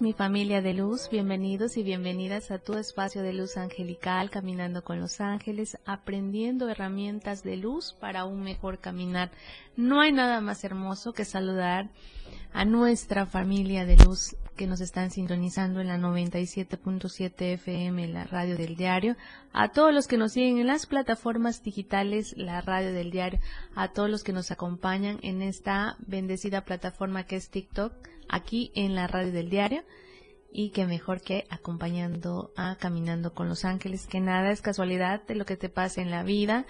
Mi familia de luz, bienvenidos y bienvenidas a tu espacio de luz angelical, caminando con los ángeles, aprendiendo herramientas de luz para un mejor caminar. No hay nada más hermoso que saludar a nuestra familia de luz que nos están sintonizando en la 97.7 FM, la radio del diario, a todos los que nos siguen en las plataformas digitales, la radio del diario, a todos los que nos acompañan en esta bendecida plataforma que es TikTok, aquí en la radio del diario. Y que mejor que acompañando a Caminando con los Ángeles, que nada es casualidad de lo que te pasa en la vida,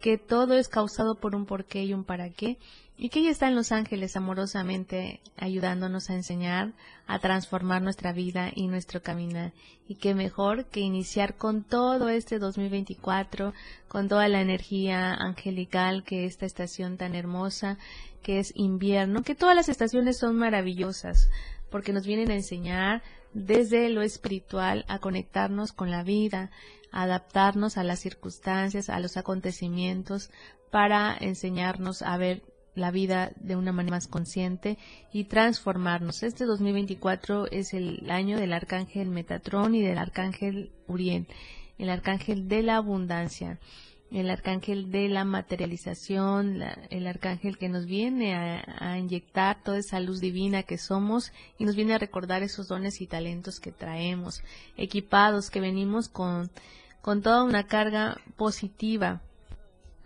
que todo es causado por un porqué y un para qué y que ella está en Los Ángeles amorosamente ayudándonos a enseñar, a transformar nuestra vida y nuestro caminar. Y qué mejor que iniciar con todo este 2024, con toda la energía angelical que esta estación tan hermosa, que es invierno, que todas las estaciones son maravillosas, porque nos vienen a enseñar desde lo espiritual a conectarnos con la vida, a adaptarnos a las circunstancias, a los acontecimientos, para enseñarnos a ver la vida de una manera más consciente y transformarnos. Este 2024 es el año del arcángel Metatrón y del arcángel Uriel, el arcángel de la abundancia, el arcángel de la materialización, el arcángel que nos viene a, a, inyectar toda esa luz divina que somos y nos viene a recordar esos dones y talentos que traemos, equipados, que venimos con, con toda una carga positiva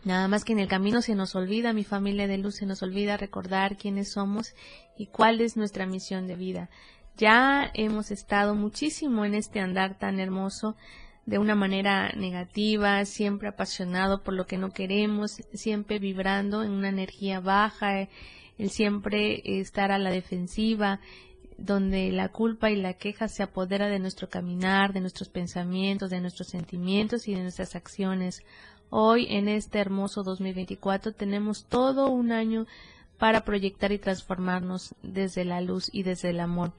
Nada más que en el camino se nos olvida, mi familia de luz, se nos olvida recordar quiénes somos y cuál es nuestra misión de vida. Ya hemos estado muchísimo en este andar tan hermoso de una manera negativa, siempre apasionado por lo que no queremos, siempre vibrando en una energía baja, el siempre estar a la defensiva, donde la culpa y la queja se apodera de nuestro caminar, de nuestros pensamientos, de nuestros sentimientos y de nuestras acciones. Hoy, en este hermoso 2024, tenemos todo un año para proyectar y transformarnos desde la luz y desde el amor.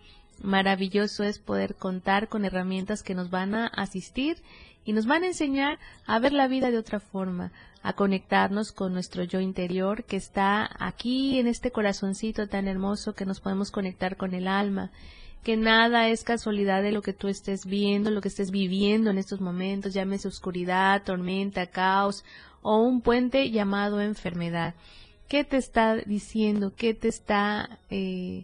Maravilloso es poder contar con herramientas que nos van a asistir y nos van a enseñar a ver la vida de otra forma, a conectarnos con nuestro yo interior que está aquí en este corazoncito tan hermoso que nos podemos conectar con el alma que nada es casualidad de lo que tú estés viendo, lo que estés viviendo en estos momentos, llámese oscuridad, tormenta, caos o un puente llamado enfermedad. ¿Qué te está diciendo? ¿Qué te está eh,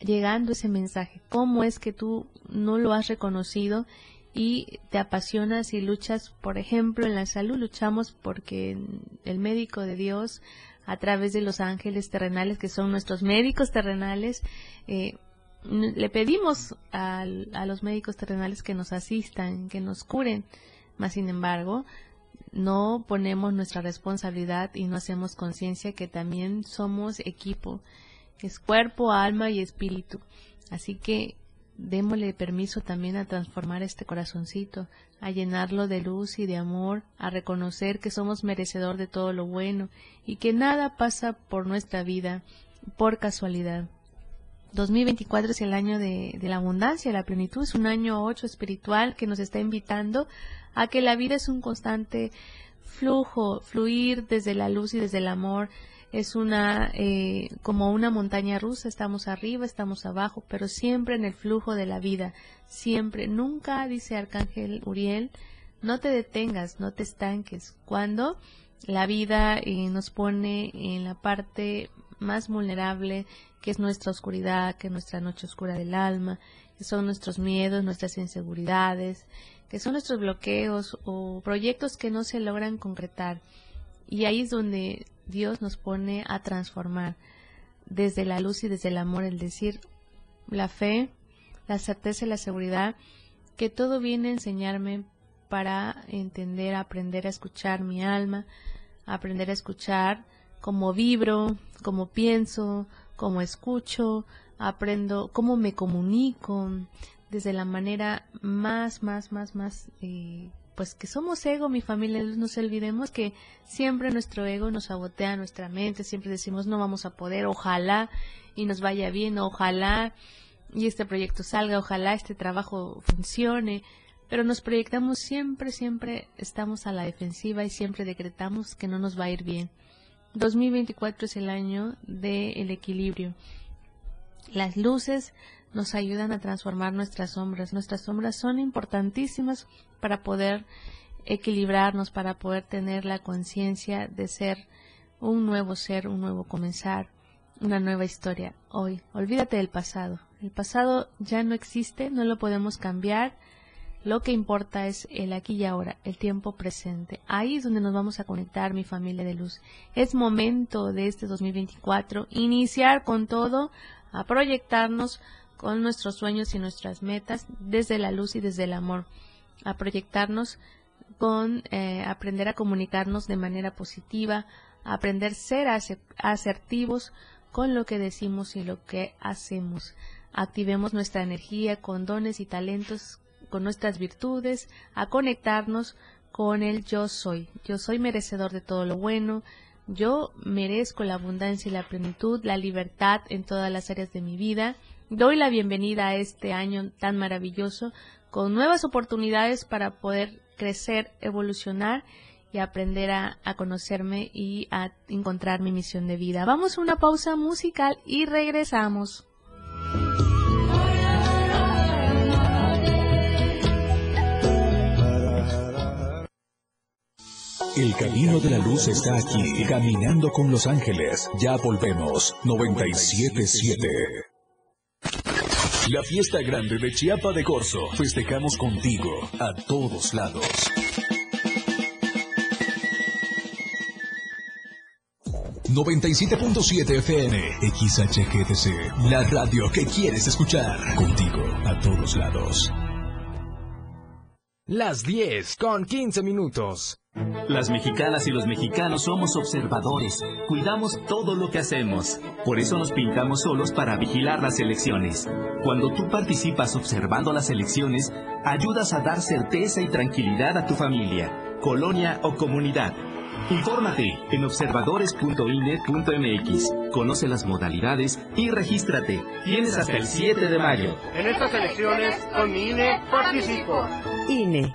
llegando ese mensaje? ¿Cómo es que tú no lo has reconocido y te apasionas y luchas? Por ejemplo, en la salud luchamos porque el médico de Dios, a través de los ángeles terrenales, que son nuestros médicos terrenales, eh, le pedimos a, los médicos terrenales que nos asistan, que nos curen, mas sin embargo, no ponemos nuestra responsabilidad y no hacemos conciencia que también somos equipo, es cuerpo, alma y espíritu. Así que démosle permiso también a transformar este corazoncito, a llenarlo de luz y de amor, a reconocer que somos merecedor de todo lo bueno y que nada pasa por nuestra vida por casualidad. 2024 es el año de, la abundancia, la plenitud, es un año 8 espiritual que nos está invitando a que la vida es un constante flujo, fluir desde la luz y desde el amor. Es una, eh, como una montaña rusa, estamos arriba, estamos abajo, pero siempre en el flujo de la vida, siempre, nunca, dice Arcángel Uriel, no te detengas, no te estanques. Cuando la vida eh, nos pone en la parte más vulnerable, que es nuestra oscuridad, que es nuestra noche oscura del alma, que son nuestros miedos, nuestras inseguridades, que son nuestros bloqueos o proyectos que no se logran concretar. Y ahí es donde Dios nos pone a transformar desde la luz y desde el amor, el decir, la fe, la certeza y la seguridad, que todo viene a enseñarme para entender, aprender a escuchar mi alma, aprender a escuchar cómo vibro, cómo pienso, cómo escucho, aprendo cómo me comunico desde la manera más, más, más, más, eh, pues que somos ego, mi familia, no nos olvidemos que siempre nuestro ego nos sabotea nuestra mente, siempre decimos no vamos a poder, ojalá y nos vaya bien, ojalá y este proyecto salga, ojalá este trabajo funcione, pero nos proyectamos siempre, siempre estamos a la defensiva y siempre decretamos que no nos va a ir bien. 2024 es el año del equilibrio. Las luces nos ayudan a transformar nuestras sombras. Nuestras sombras son importantísimas para poder equilibrarnos, para poder tener la conciencia de ser un nuevo ser, un nuevo comenzar, una nueva historia hoy. Olvídate del pasado. El pasado ya no existe, no lo podemos cambiar lo que importa es el aquí y ahora, el tiempo presente. Ahí es donde nos vamos a conectar, mi familia de luz. Es momento de este 2024 iniciar con todo, a proyectarnos con nuestros sueños y nuestras metas desde la luz y desde el amor. A proyectarnos con eh, aprender a comunicarnos de manera positiva, aprender a ser asertivos con lo que decimos y lo que hacemos. Activemos nuestra energía con dones y talentos con nuestras virtudes, a conectarnos con el yo soy. Yo soy merecedor de todo lo bueno, yo merezco la abundancia y la plenitud, la libertad en todas las áreas de mi vida. Doy la bienvenida a este año tan maravilloso con nuevas oportunidades para poder crecer, evolucionar y aprender a, a, conocerme y a encontrar mi misión de vida. Vamos a una pausa musical y regresamos. El camino de la luz está aquí, caminando con los ángeles. Ya volvemos. 977. La fiesta grande de Chiapa de Corzo. Festejamos contigo a todos lados. ...97.7 FM... ...XHGTC... ...la radio que quieres escuchar... ...contigo a todos lados. Las 10 con 15 minutos. Las mexicanas y los mexicanos somos observadores, cuidamos todo lo que hacemos. Por eso nos pintamos solos para vigilar las elecciones. Cuando tú participas observando las elecciones, ayudas a dar certeza y tranquilidad a tu familia, colonia o comunidad. Infórmate en observadores.ine.mx. Conoce las modalidades y regístrate. Tienes hasta el 7 de mayo. En estas elecciones, con mi INE participo. INE.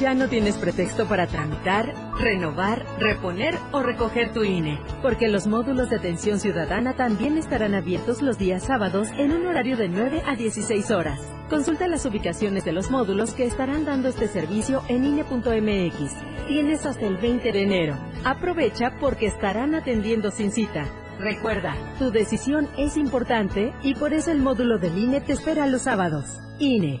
Ya no tienes pretexto para tramitar, renovar, reponer o recoger tu INE, porque los módulos de atención ciudadana también estarán abiertos los días sábados en un horario de 9 a 16 horas. Consulta las ubicaciones de los módulos que estarán dando este servicio en INE.mx. Tienes hasta el 20 de enero. Aprovecha porque estarán atendiendo sin cita. Recuerda, tu decisión es importante y por eso el módulo del INE te espera los sábados. INE.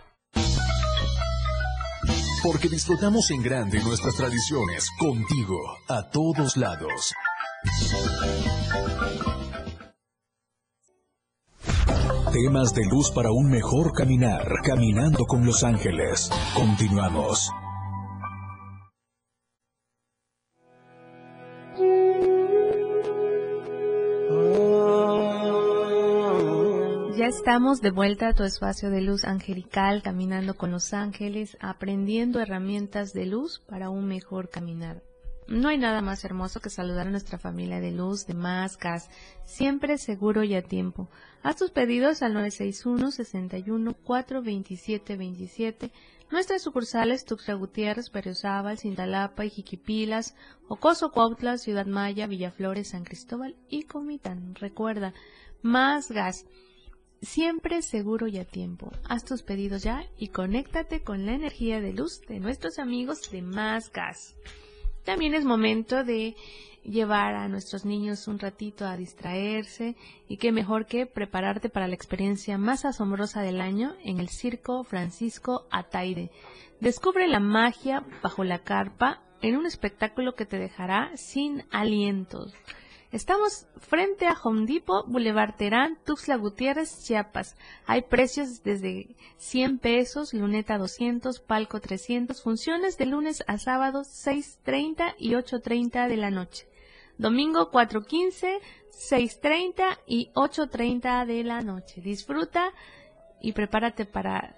porque disfrutamos en grande nuestras tradiciones contigo a todos lados. Temas de luz para un mejor caminar, caminando con los ángeles. Continuamos. Estamos de vuelta a tu espacio de luz angelical, caminando con los ángeles, aprendiendo herramientas de luz para un mejor caminar. No hay nada más hermoso que saludar a nuestra familia de luz, de máscaras, siempre seguro y a tiempo. Haz tus pedidos al 961 61 427 27 Nuestras sucursales Tuxtla Gutiérrez, Berriozábal, Cintalapa, Ijiquipilas, Ocoso, Cuautla, Ciudad Maya, Villaflores, San Cristóbal y Comitán. Recuerda, más gas siempre seguro y a tiempo. Haz tus pedidos ya y conéctate con la energía de luz de nuestros amigos de Más Gas. también es momento de llevar a nuestros niños un ratito a distraerse y qué mejor que prepararte para la experiencia más asombrosa del año en el Circo Francisco Ataide. Descubre la magia bajo la carpa en un espectáculo que te dejará sin alientos. Estamos frente a Home Depot, Boulevard Terán, Tuxtla Gutiérrez, Chiapas. Hay precios desde 100 pesos, luneta 200, palco 300, funciones de lunes a sábado 6.30 y 8.30 de la noche. Domingo 4.15, 6.30 y 8.30 de la noche. Disfruta y prepárate para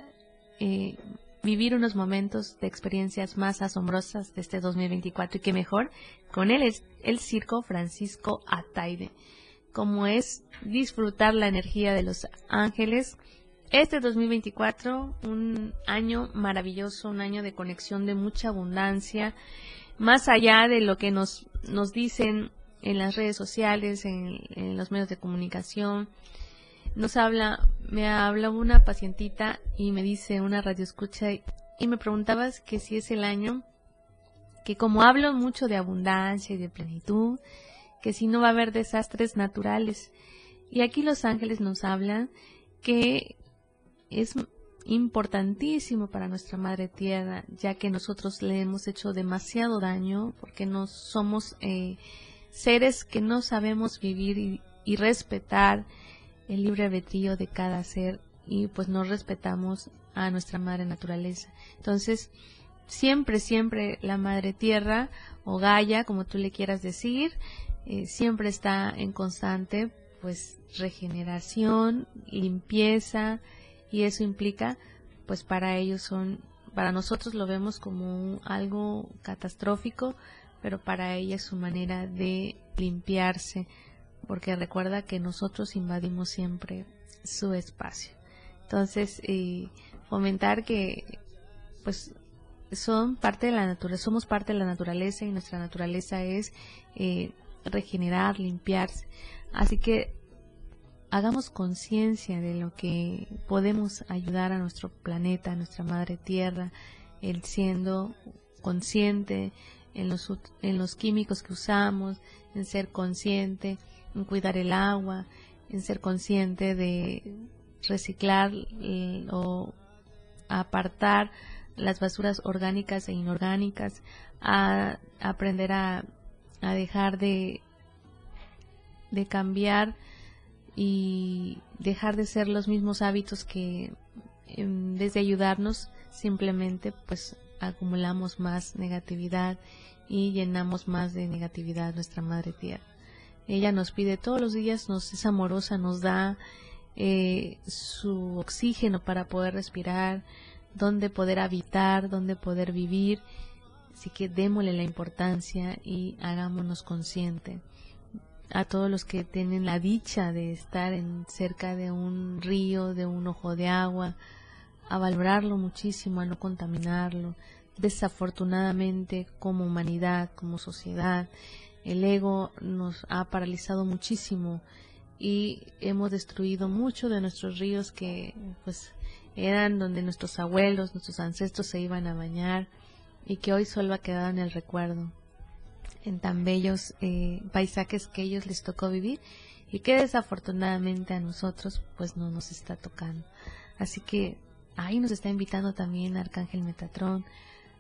eh, vivir unos momentos de experiencias más asombrosas de este 2024 y que mejor con él es el circo Francisco Ataide, como es disfrutar la energía de los ángeles. Este 2024, un año maravilloso, un año de conexión de mucha abundancia, más allá de lo que nos, nos dicen en las redes sociales, en, en los medios de comunicación, nos habla, me habla una pacientita y me dice una radio escucha y me preguntabas que si es el año que como hablo mucho de abundancia y de plenitud, que si no va a haber desastres naturales. Y aquí los ángeles nos hablan que es importantísimo para nuestra madre tierra, ya que nosotros le hemos hecho demasiado daño, porque no somos eh, seres que no sabemos vivir y respetar el libre albedrío de cada ser y pues no respetamos a nuestra madre naturaleza. Entonces, siempre, siempre la madre tierra o Gaia, como tú le quieras decir, eh, siempre está en constante pues regeneración, limpieza y eso implica pues para ellos son para nosotros lo vemos como algo catastrófico, pero para ella es su manera de limpiarse, porque recuerda que nosotros invadimos siempre su espacio. Entonces, fomentar que, pues, son parte de la naturaleza, somos parte de la naturaleza y nuestra naturaleza es eh, regenerar, limpiarse. Así que hagamos conciencia de lo que podemos ayudar a nuestro planeta, a nuestra madre tierra, el siendo consciente en los, en los químicos que usamos, en ser consciente en cuidar el agua, en ser consciente de reciclar o apartar las basuras orgánicas e inorgánicas, a aprender a, a dejar de, de cambiar y dejar de ser los mismos hábitos que en vez de ayudarnos simplemente pues acumulamos más negatividad y llenamos más de negatividad nuestra madre tierra. Ella nos pide todos los días, nos es amorosa, nos da eh, su oxígeno para poder respirar, donde poder habitar, donde poder vivir. Así que démosle la importancia y hagámonos consciente. A todos los que tienen la dicha de estar en cerca de un río, de un ojo de agua, a valorarlo muchísimo, a no contaminarlo. Desafortunadamente, como humanidad, como sociedad, el ego nos ha paralizado muchísimo y hemos destruido mucho de nuestros ríos que pues eran donde nuestros abuelos, nuestros ancestros se iban a bañar y que hoy solo ha quedado en el recuerdo, en tan bellos eh, paisajes que ellos les tocó vivir y que desafortunadamente a nosotros pues no nos está tocando. Así que ahí nos está invitando también Arcángel Metatrón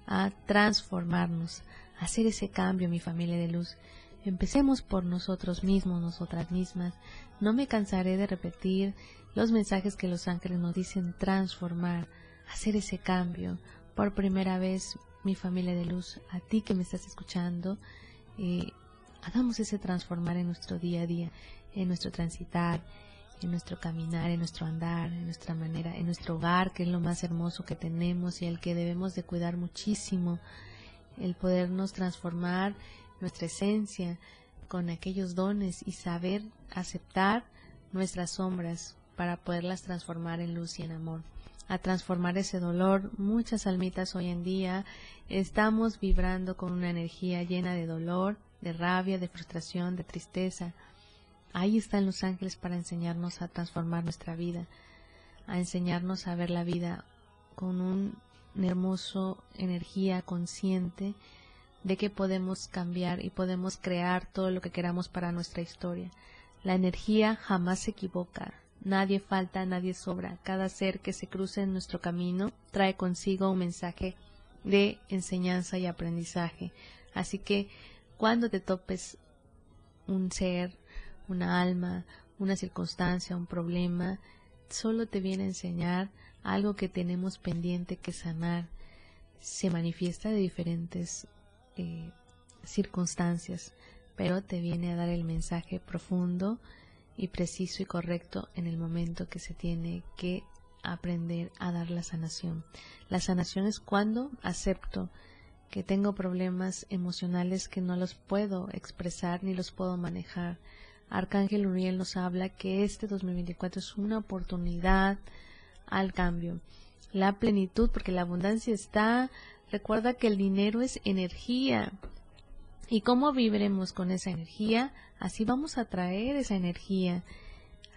a transformarnos, hacer ese cambio, mi familia de luz. Empecemos por nosotros mismos, nosotras mismas. No me cansaré de repetir los mensajes que los ángeles nos dicen transformar, hacer ese cambio. Por primera vez, mi familia de luz, a ti que me estás escuchando, eh, hagamos ese transformar en nuestro día a día, en nuestro transitar, en nuestro caminar, en nuestro andar, en nuestra manera, en nuestro hogar, que es lo más hermoso que tenemos y el que debemos de cuidar muchísimo, el podernos transformar nuestra esencia con aquellos dones y saber aceptar nuestras sombras para poderlas transformar en luz y en amor. A transformar ese dolor, muchas almitas hoy en día estamos vibrando con una energía llena de dolor, de rabia, de frustración, de tristeza. Ahí están los ángeles para enseñarnos a transformar nuestra vida, a enseñarnos a ver la vida con un hermoso energía consciente de que podemos cambiar y podemos crear todo lo que queramos para nuestra historia. La energía jamás se equivoca, nadie falta, nadie sobra. Cada ser que se cruce en nuestro camino trae consigo un mensaje de enseñanza y aprendizaje. Así que cuando te topes un ser, una alma, una circunstancia, un problema, solo te viene a enseñar algo que tenemos pendiente que sanar. Se manifiesta de diferentes eh, circunstancias, pero te viene a dar el mensaje profundo y preciso y correcto en el momento que se tiene que aprender a dar la sanación. La sanación es cuando acepto que tengo problemas emocionales que no los puedo expresar ni los puedo manejar. Arcángel Uriel nos habla que este 2024 es una oportunidad al cambio. La plenitud, porque la abundancia está, recuerda que el dinero es energía. Y cómo viviremos con esa energía, así vamos a traer esa energía.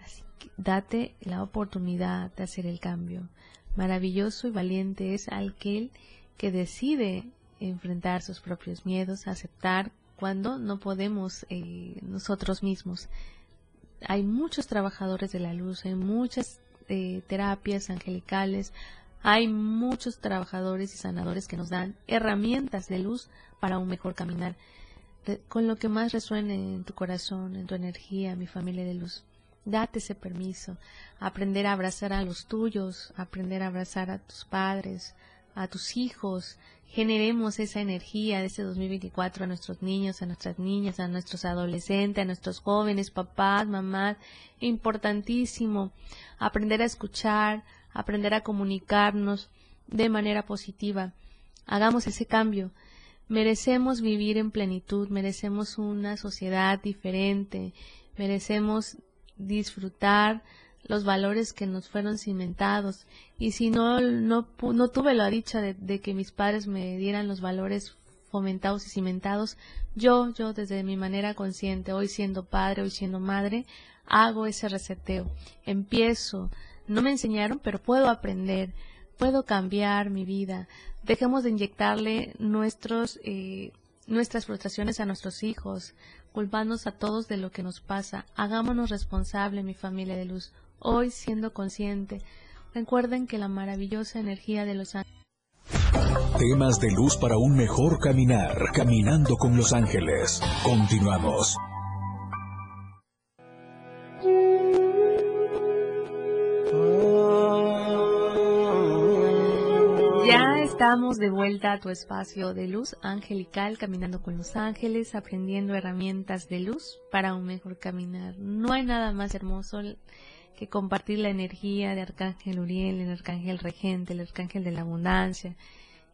Así que date la oportunidad de hacer el cambio. Maravilloso y valiente es aquel que decide enfrentar sus propios miedos, aceptar cuando no podemos eh, nosotros mismos. Hay muchos trabajadores de la luz, hay muchas terapias angelicales, hay muchos trabajadores y sanadores que nos dan herramientas de luz para un mejor caminar. con lo que más resuene en tu corazón, en tu energía, mi familia de luz. Date ese permiso. Aprender a abrazar a los tuyos, aprender a abrazar a tus padres, a tus hijos, generemos esa energía de ese 2024 a nuestros niños, a nuestras niñas, a nuestros adolescentes, a nuestros jóvenes, papás, mamás. Importantísimo aprender a escuchar, aprender a comunicarnos de manera positiva. Hagamos ese cambio. Merecemos vivir en plenitud, merecemos una sociedad diferente, merecemos disfrutar los valores que nos fueron cimentados. Y si no, no, no tuve la dicha de, que mis padres me dieran los valores fomentados y cimentados, yo, yo desde mi manera consciente, hoy siendo padre, hoy siendo madre, hago ese reseteo. Empiezo. No me enseñaron, pero puedo aprender, puedo cambiar mi vida. Dejemos de inyectarle nuestros, eh, nuestras frustraciones a nuestros hijos, culpándonos a todos de lo que nos pasa. Hagámonos responsable, mi familia de luz hoy siendo consciente. Recuerden que la maravillosa energía de los ángeles. Temas de luz para un mejor caminar, caminando con los ángeles. Continuamos. Ya estamos de vuelta a tu espacio de luz angelical, caminando con los ángeles, aprendiendo herramientas de luz para un mejor caminar. No hay nada más hermoso que compartir la energía de Arcángel Uriel, el Arcángel Regente, el Arcángel de la Abundancia,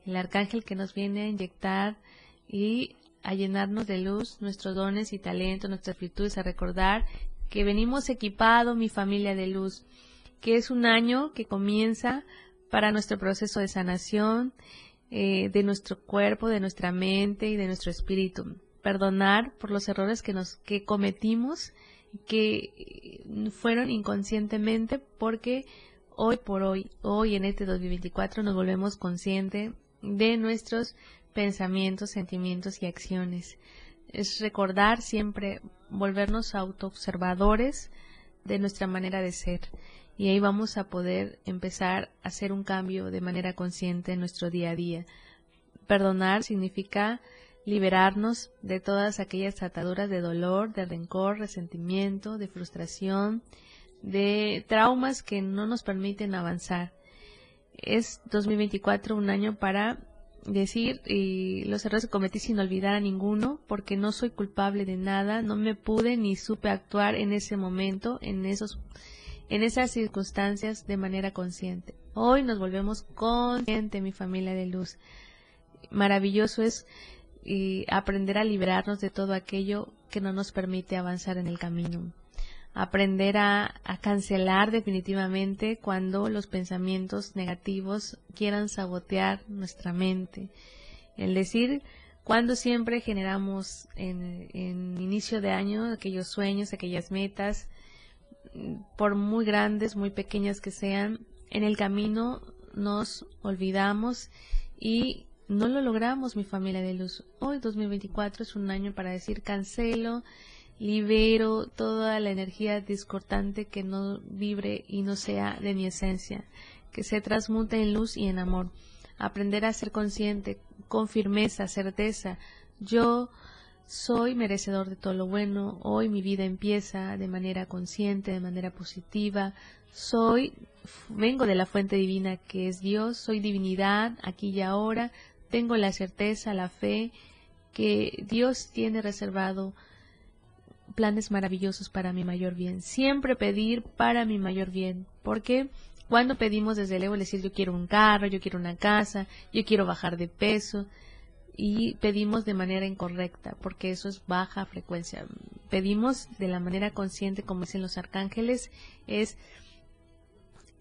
el Arcángel que nos viene a inyectar y a llenarnos de luz nuestros dones y talentos, nuestras virtudes, a recordar que venimos equipado, mi familia de luz, que es un año que comienza para nuestro proceso de sanación eh, de nuestro cuerpo, de nuestra mente y de nuestro espíritu. Perdonar por los errores que nos que cometimos que fueron inconscientemente porque hoy por hoy, hoy en este 2024 nos volvemos conscientes de nuestros pensamientos, sentimientos y acciones. Es recordar siempre, volvernos autoobservadores de nuestra manera de ser. Y ahí vamos a poder empezar a hacer un cambio de manera consciente en nuestro día a día. Perdonar significa liberarnos de todas aquellas ataduras de dolor, de rencor, resentimiento, de frustración, de traumas que no nos permiten avanzar. Es 2024 un año para decir y los errores que cometí sin olvidar a ninguno porque no soy culpable de nada, no me pude ni supe actuar en ese momento, en esos en esas circunstancias de manera consciente. Hoy nos volvemos consciente, mi familia de luz. Maravilloso es y aprender a liberarnos de todo aquello que no nos permite avanzar en el camino. Aprender a, cancelar definitivamente cuando los pensamientos negativos quieran sabotear nuestra mente. El decir, cuando siempre generamos en, en inicio de año aquellos sueños, aquellas metas, por muy grandes, muy pequeñas que sean, en el camino nos olvidamos y no lo logramos, mi familia de luz. Hoy 2024 es un año para decir cancelo, libero toda la energía discordante que no vibre y no sea de mi esencia, que se transmute en luz y en amor. Aprender a ser consciente, con firmeza, certeza. Yo soy merecedor de todo lo bueno. Hoy mi vida empieza de manera consciente, de manera positiva. Soy, vengo de la fuente divina que es Dios. Soy divinidad aquí y ahora. Tengo la certeza, la fe que Dios tiene reservado planes maravillosos para mi mayor bien. Siempre pedir para mi mayor bien. Porque cuando pedimos desde el ego decir yo quiero un carro, yo quiero una casa, yo quiero bajar de peso, y pedimos de manera incorrecta, porque eso es baja frecuencia. Pedimos de la manera consciente, como dicen los arcángeles, es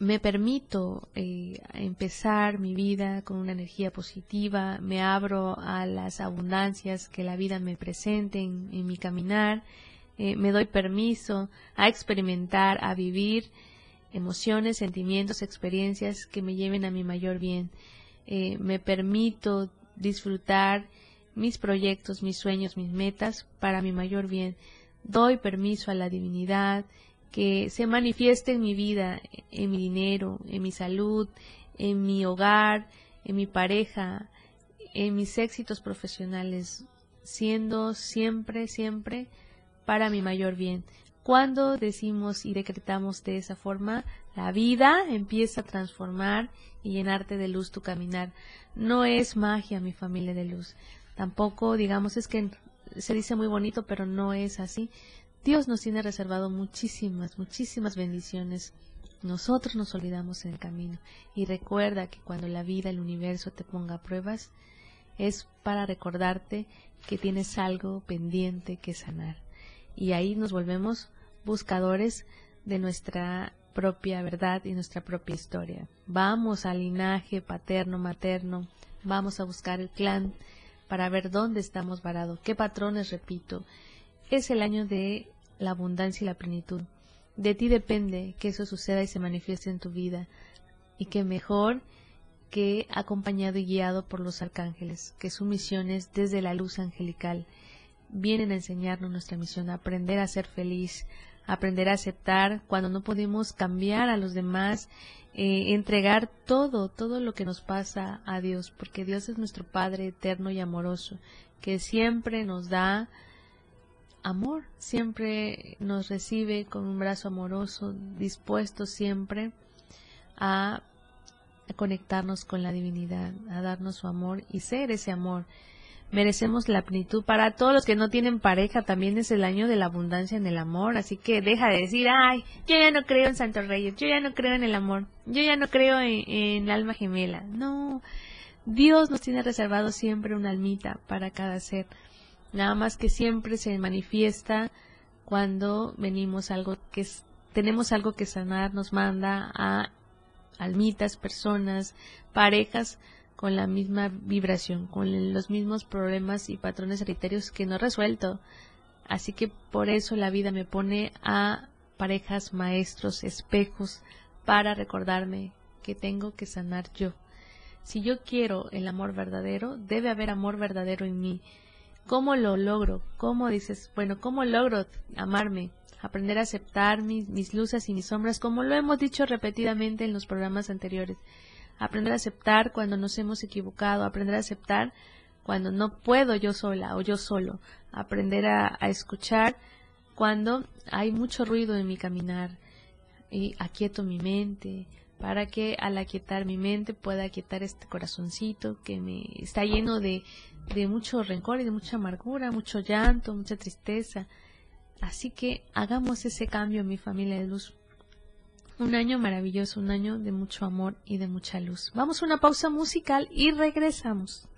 me permito eh, empezar mi vida con una energía positiva, me abro a las abundancias que la vida me presente en, mi caminar, eh, me doy permiso a experimentar, a vivir emociones, sentimientos, experiencias que me lleven a mi mayor bien. Eh, me permito disfrutar mis proyectos, mis sueños, mis metas para mi mayor bien. Doy permiso a la divinidad que se manifieste en mi vida, en mi dinero, en mi salud, en mi hogar, en mi pareja, en mis éxitos profesionales, siendo siempre, siempre para mi mayor bien. Cuando decimos y decretamos de esa forma, la vida empieza a transformar y llenarte de luz tu caminar. No es magia, mi familia de luz. Tampoco, digamos, es que se dice muy bonito, pero no es así. Dios nos tiene reservado muchísimas, muchísimas bendiciones. Nosotros nos olvidamos en el camino. Y recuerda que cuando la vida, el universo te ponga pruebas, es para recordarte que tienes algo pendiente que sanar y ahí nos volvemos buscadores de nuestra propia verdad y nuestra propia historia. Vamos al linaje paterno, materno, vamos a buscar el clan para ver dónde estamos varados, qué patrones repito. Es el año de la abundancia y la plenitud. De ti depende que eso suceda y se manifieste en tu vida. Y que mejor que acompañado y guiado por los arcángeles, que su misión es desde la luz angelical vienen a enseñarnos nuestra misión, aprender a ser feliz, aprender a aceptar cuando no podemos cambiar a los demás, eh, entregar todo, todo lo que nos pasa a Dios, porque Dios es nuestro Padre eterno y amoroso, que siempre nos da amor, siempre nos recibe con un brazo amoroso, dispuesto siempre a conectarnos con la divinidad, a darnos su amor y ser ese amor merecemos la plenitud. Para todos los que no tienen pareja, también es el año de la abundancia en el amor. Así que deja de decir, ay, yo ya no creo en Santos Reyes, yo ya no creo en el amor, yo ya no creo en, en alma gemela. No, Dios nos tiene reservado siempre una almita para cada ser. Nada más que siempre se manifiesta cuando venimos algo que tenemos algo que sanar, nos manda a almitas, personas, parejas con la misma vibración, con los mismos problemas y patrones hereditarios que no resuelto. Así que por eso la vida me pone a parejas, maestros, espejos, para recordarme que tengo que sanar yo. Si yo quiero el amor verdadero, debe haber amor verdadero en mí. ¿Cómo lo logro? ¿Cómo dices, bueno, cómo logro amarme? Aprender a aceptar mis, mis luces y mis sombras, como lo hemos dicho repetidamente en los programas anteriores aprender a aceptar cuando nos hemos equivocado, aprender a aceptar cuando no puedo yo sola o yo solo, aprender a, escuchar cuando hay mucho ruido en mi caminar y aquieto mi mente para que al aquietar mi mente pueda aquietar este corazoncito que me está lleno de, de mucho rencor y de mucha amargura, mucho llanto, mucha tristeza. Así que hagamos ese cambio mi familia de luz un año maravilloso, un año de mucho amor y de mucha luz. Vamos a una pausa musical y regresamos.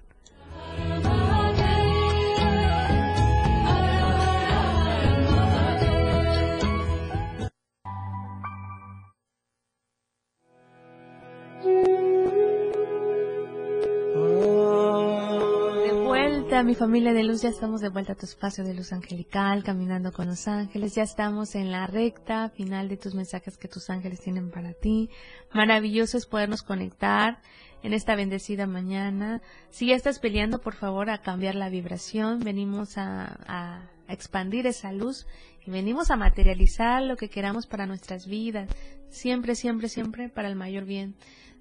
Mi familia de luz, ya estamos de vuelta a tu espacio de luz angelical, caminando con los ángeles, ya estamos en la recta final de tus mensajes que tus ángeles tienen para ti. Maravilloso es podernos conectar en esta bendecida mañana. Si ya estás peleando, por favor, a cambiar la vibración. Venimos a, a expandir esa luz y venimos a materializar lo que queramos para nuestras vidas. Siempre, siempre, siempre para el mayor bien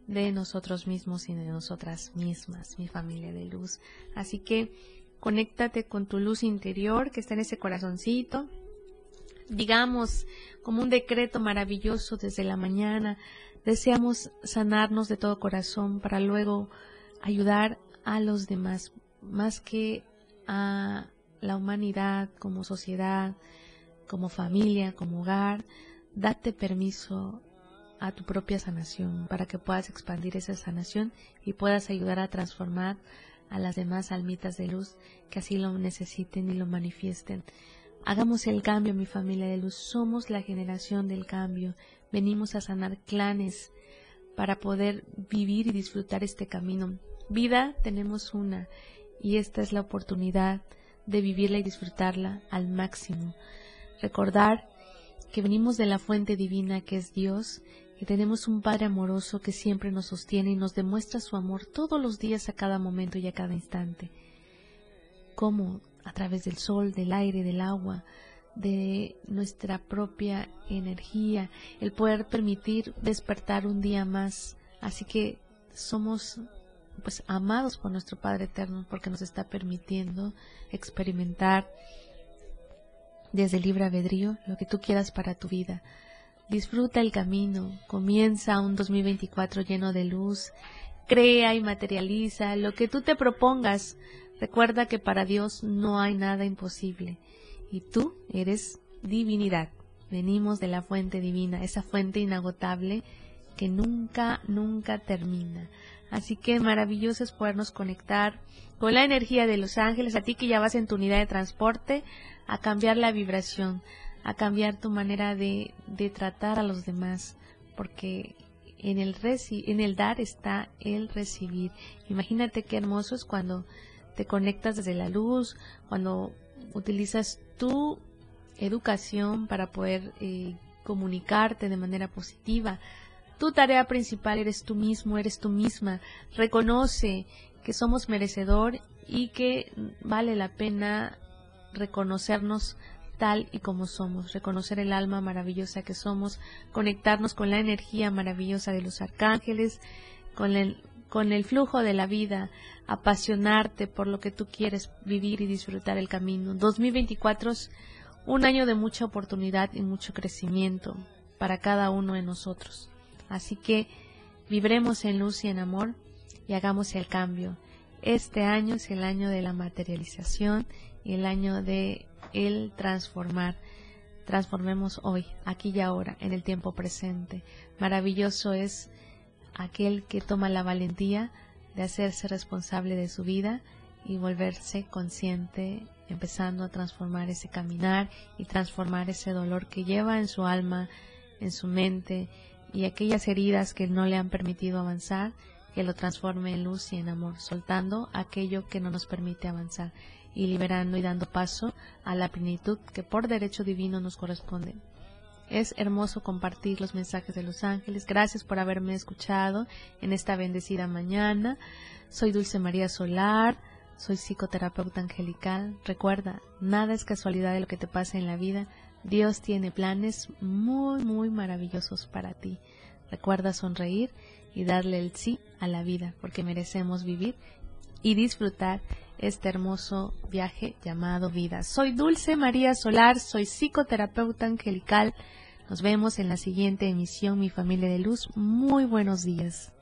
de nosotros mismos y de nosotras mismas, mi familia de luz. Así que conéctate con tu luz interior que está en ese corazoncito. Digamos, como un decreto maravilloso desde la mañana, deseamos sanarnos de todo corazón para luego ayudar a los demás, más que a la humanidad como sociedad, como familia, como hogar. Date permiso a tu propia sanación para que puedas expandir esa sanación y puedas ayudar a transformar a las demás almitas de luz que así lo necesiten y lo manifiesten. Hagamos el cambio, mi familia de luz. Somos la generación del cambio. Venimos a sanar clanes para poder vivir y disfrutar este camino. Vida tenemos una y esta es la oportunidad de vivirla y disfrutarla al máximo. Recordar que venimos de la fuente divina que es Dios tenemos un Padre amoroso que siempre nos sostiene y nos demuestra su amor todos los días, a cada momento y a cada instante. Como a través del sol, del aire, del agua, de nuestra propia energía, el poder permitir despertar un día más. Así que somos pues amados por nuestro Padre eterno porque nos está permitiendo experimentar desde el libre albedrío lo que tú quieras para tu vida. Disfruta el camino, comienza un 2024 lleno de luz, crea y materializa lo que tú te propongas. Recuerda que para Dios no hay nada imposible y tú eres divinidad. Venimos de la fuente divina, esa fuente inagotable que nunca, nunca termina. Así que maravilloso es podernos conectar con la energía de los ángeles, a ti que ya vas en tu unidad de transporte, a cambiar la vibración, a cambiar tu manera de, de tratar a los demás, porque en el, en el dar está el recibir. Imagínate qué hermoso es cuando te conectas desde la luz, cuando utilizas tu educación para poder eh, comunicarte de manera positiva. Tu tarea principal eres tú mismo, eres tú misma. Reconoce que somos merecedor y que vale la pena reconocernos tal y como somos, reconocer el alma maravillosa que somos, conectarnos con la energía maravillosa de los arcángeles, con el, con el flujo de la vida, apasionarte por lo que tú quieres vivir y disfrutar el camino. 2024 es un año de mucha oportunidad y mucho crecimiento para cada uno de nosotros. Así que vibremos en luz y en amor y hagamos el cambio. Este año es el año de la materialización el año de el transformar. Transformemos hoy, aquí y ahora, en el tiempo presente. Maravilloso es aquel que toma la valentía de hacerse responsable de su vida y volverse consciente, empezando a transformar ese caminar y transformar ese dolor que lleva en su alma, en su mente y aquellas heridas que no le han permitido avanzar, que lo transforme en luz y en amor, soltando aquello que no nos permite avanzar y liberando y dando paso a la plenitud que por derecho divino nos corresponde. Es hermoso compartir los mensajes de los ángeles. Gracias por haberme escuchado en esta bendecida mañana. Soy Dulce María Solar, soy psicoterapeuta angelical. Recuerda, nada es casualidad de lo que te pasa en la vida. Dios tiene planes muy, muy maravillosos para ti. Recuerda sonreír y darle el sí a la vida, porque merecemos vivir y disfrutar este hermoso viaje llamado vida. Soy Dulce María Solar, soy psicoterapeuta angelical. Nos vemos en la siguiente emisión, mi familia de luz. Muy buenos días.